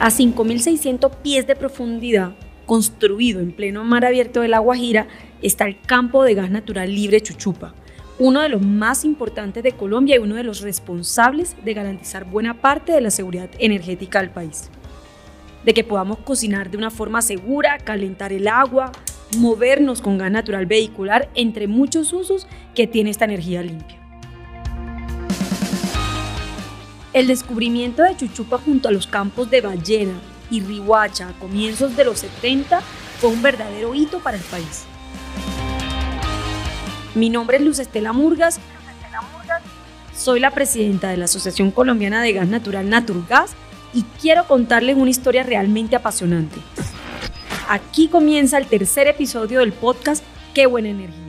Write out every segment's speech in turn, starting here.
A 5.600 pies de profundidad, construido en pleno mar abierto de La Guajira, está el campo de gas natural libre Chuchupa, uno de los más importantes de Colombia y uno de los responsables de garantizar buena parte de la seguridad energética del país. De que podamos cocinar de una forma segura, calentar el agua, movernos con gas natural vehicular, entre muchos usos que tiene esta energía limpia. El descubrimiento de Chuchupa junto a los campos de Ballena y Rihuacha a comienzos de los 70 fue un verdadero hito para el país. Mi nombre es Luz Estela Murgas. Soy la presidenta de la Asociación Colombiana de Gas Natural Naturgas y quiero contarles una historia realmente apasionante. Aquí comienza el tercer episodio del podcast Qué buena energía.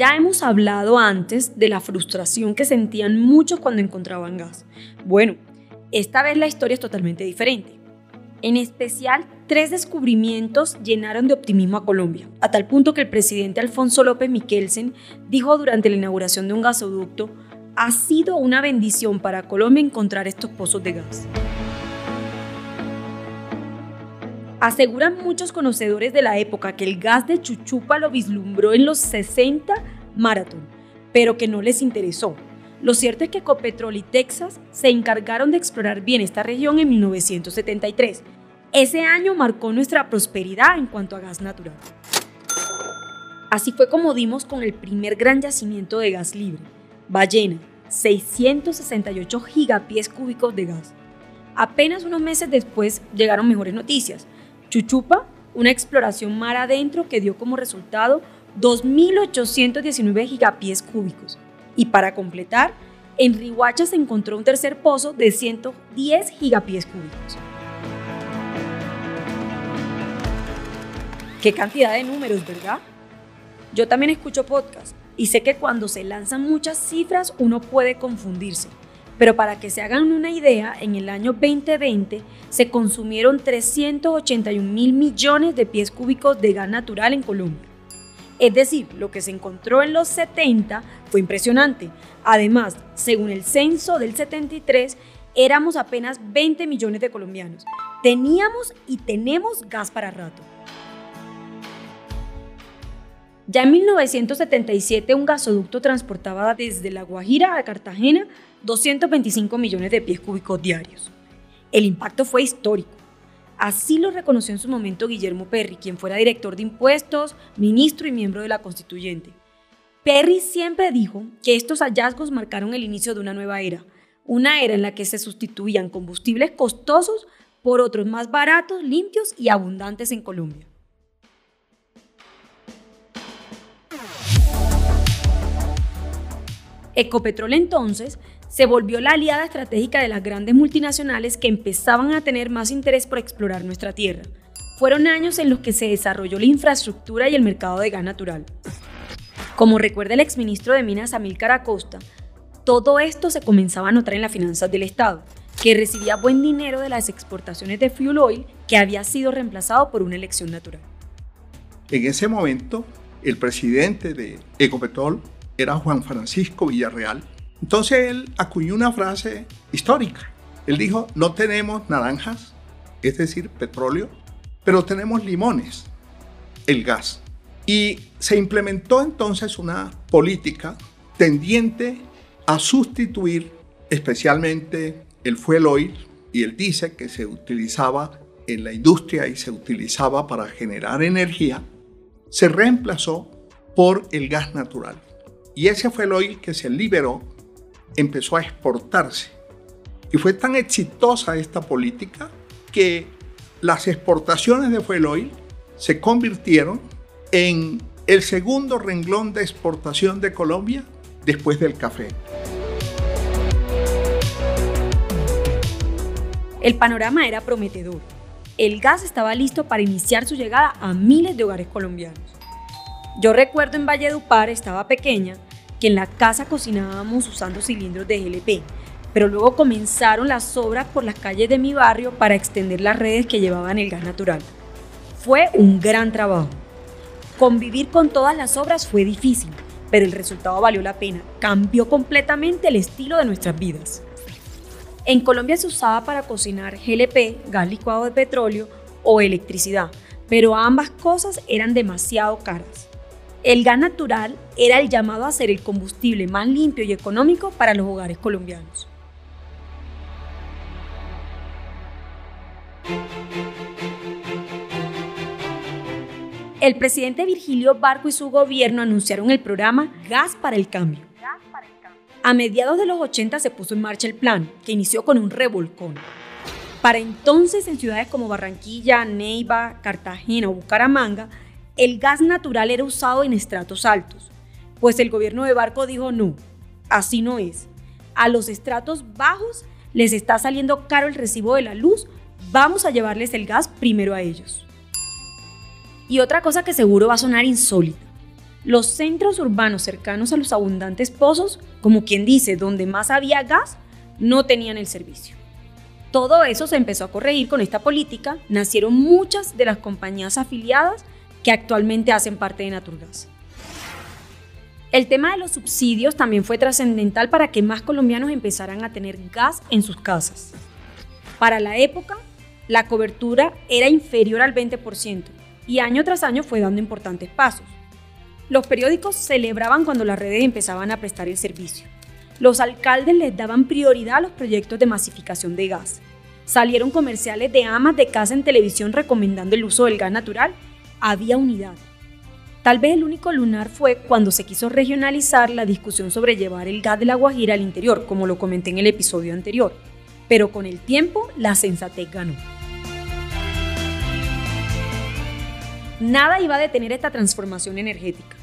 Ya hemos hablado antes de la frustración que sentían muchos cuando encontraban gas. Bueno, esta vez la historia es totalmente diferente. En especial, tres descubrimientos llenaron de optimismo a Colombia, a tal punto que el presidente Alfonso López Miquelsen dijo durante la inauguración de un gasoducto, ha sido una bendición para Colombia encontrar estos pozos de gas. Aseguran muchos conocedores de la época que el gas de Chuchupa lo vislumbró en los 60 Marathon, pero que no les interesó. Lo cierto es que Ecopetrol y Texas se encargaron de explorar bien esta región en 1973. Ese año marcó nuestra prosperidad en cuanto a gas natural. Así fue como dimos con el primer gran yacimiento de gas libre, Ballena, 668 gigapies cúbicos de gas. Apenas unos meses después llegaron mejores noticias. Chuchupa, una exploración mar adentro que dio como resultado 2.819 gigapies cúbicos. Y para completar, en Rihuacha se encontró un tercer pozo de 110 gigapies cúbicos. Qué cantidad de números, ¿verdad? Yo también escucho podcast y sé que cuando se lanzan muchas cifras uno puede confundirse. Pero para que se hagan una idea, en el año 2020 se consumieron 381 mil millones de pies cúbicos de gas natural en Colombia. Es decir, lo que se encontró en los 70 fue impresionante. Además, según el censo del 73, éramos apenas 20 millones de colombianos. Teníamos y tenemos gas para rato. Ya en 1977 un gasoducto transportaba desde La Guajira a Cartagena 225 millones de pies cúbicos diarios. El impacto fue histórico. Así lo reconoció en su momento Guillermo Perry, quien fuera director de impuestos, ministro y miembro de la constituyente. Perry siempre dijo que estos hallazgos marcaron el inicio de una nueva era, una era en la que se sustituían combustibles costosos por otros más baratos, limpios y abundantes en Colombia. Ecopetrol entonces se volvió la aliada estratégica de las grandes multinacionales que empezaban a tener más interés por explorar nuestra tierra. Fueron años en los que se desarrolló la infraestructura y el mercado de gas natural. Como recuerda el exministro de Minas Amílcar Acosta, todo esto se comenzaba a notar en las finanzas del Estado, que recibía buen dinero de las exportaciones de fuel oil que había sido reemplazado por una elección natural. En ese momento, el presidente de Ecopetrol era Juan Francisco Villarreal, entonces él acuñó una frase histórica. Él dijo, no tenemos naranjas, es decir, petróleo, pero tenemos limones, el gas. Y se implementó entonces una política tendiente a sustituir especialmente el fuel oil y el diésel que se utilizaba en la industria y se utilizaba para generar energía, se reemplazó por el gas natural. Y ese fue el oil que se liberó empezó a exportarse. Y fue tan exitosa esta política que las exportaciones de fuel oil se convirtieron en el segundo renglón de exportación de Colombia después del café. El panorama era prometedor. El gas estaba listo para iniciar su llegada a miles de hogares colombianos. Yo recuerdo en Valledupar, estaba pequeña, que en la casa cocinábamos usando cilindros de GLP, pero luego comenzaron las obras por las calles de mi barrio para extender las redes que llevaban el gas natural. Fue un gran trabajo. Convivir con todas las obras fue difícil, pero el resultado valió la pena. Cambió completamente el estilo de nuestras vidas. En Colombia se usaba para cocinar GLP, gas licuado de petróleo o electricidad, pero ambas cosas eran demasiado caras. El gas natural era el llamado a ser el combustible más limpio y económico para los hogares colombianos. El presidente Virgilio Barco y su gobierno anunciaron el programa Gas para el Cambio. A mediados de los 80 se puso en marcha el plan, que inició con un revolcón. Para entonces, en ciudades como Barranquilla, Neiva, Cartagena o Bucaramanga, el gas natural era usado en estratos altos, pues el gobierno de Barco dijo no, así no es. A los estratos bajos les está saliendo caro el recibo de la luz, vamos a llevarles el gas primero a ellos. Y otra cosa que seguro va a sonar insólita. Los centros urbanos cercanos a los abundantes pozos, como quien dice, donde más había gas, no tenían el servicio. Todo eso se empezó a corregir con esta política, nacieron muchas de las compañías afiliadas que actualmente hacen parte de Naturgas. El tema de los subsidios también fue trascendental para que más colombianos empezaran a tener gas en sus casas. Para la época, la cobertura era inferior al 20%, y año tras año fue dando importantes pasos. Los periódicos celebraban cuando las redes empezaban a prestar el servicio. Los alcaldes les daban prioridad a los proyectos de masificación de gas. Salieron comerciales de amas de casa en televisión recomendando el uso del gas natural. Había unidad. Tal vez el único lunar fue cuando se quiso regionalizar la discusión sobre llevar el gas de la Guajira al interior, como lo comenté en el episodio anterior. Pero con el tiempo, la sensatez ganó. Nada iba a detener esta transformación energética.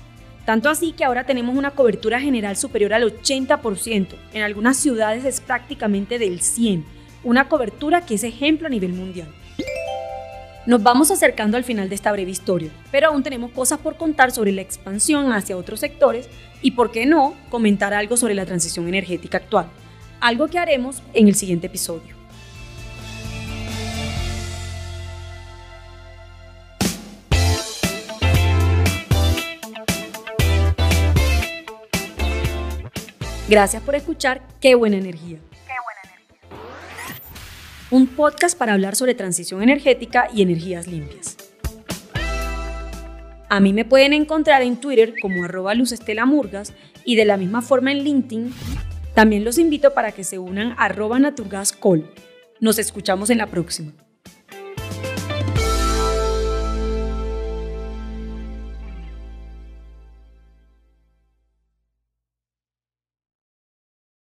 Tanto así que ahora tenemos una cobertura general superior al 80%, en algunas ciudades es prácticamente del 100%, una cobertura que es ejemplo a nivel mundial. Nos vamos acercando al final de esta breve historia, pero aún tenemos cosas por contar sobre la expansión hacia otros sectores y, por qué no, comentar algo sobre la transición energética actual, algo que haremos en el siguiente episodio. Gracias por escuchar Qué buena energía. Un podcast para hablar sobre transición energética y energías limpias. A mí me pueden encontrar en Twitter como arroba Murgas y de la misma forma en LinkedIn. También los invito para que se unan a arroba naturgascol. Nos escuchamos en la próxima.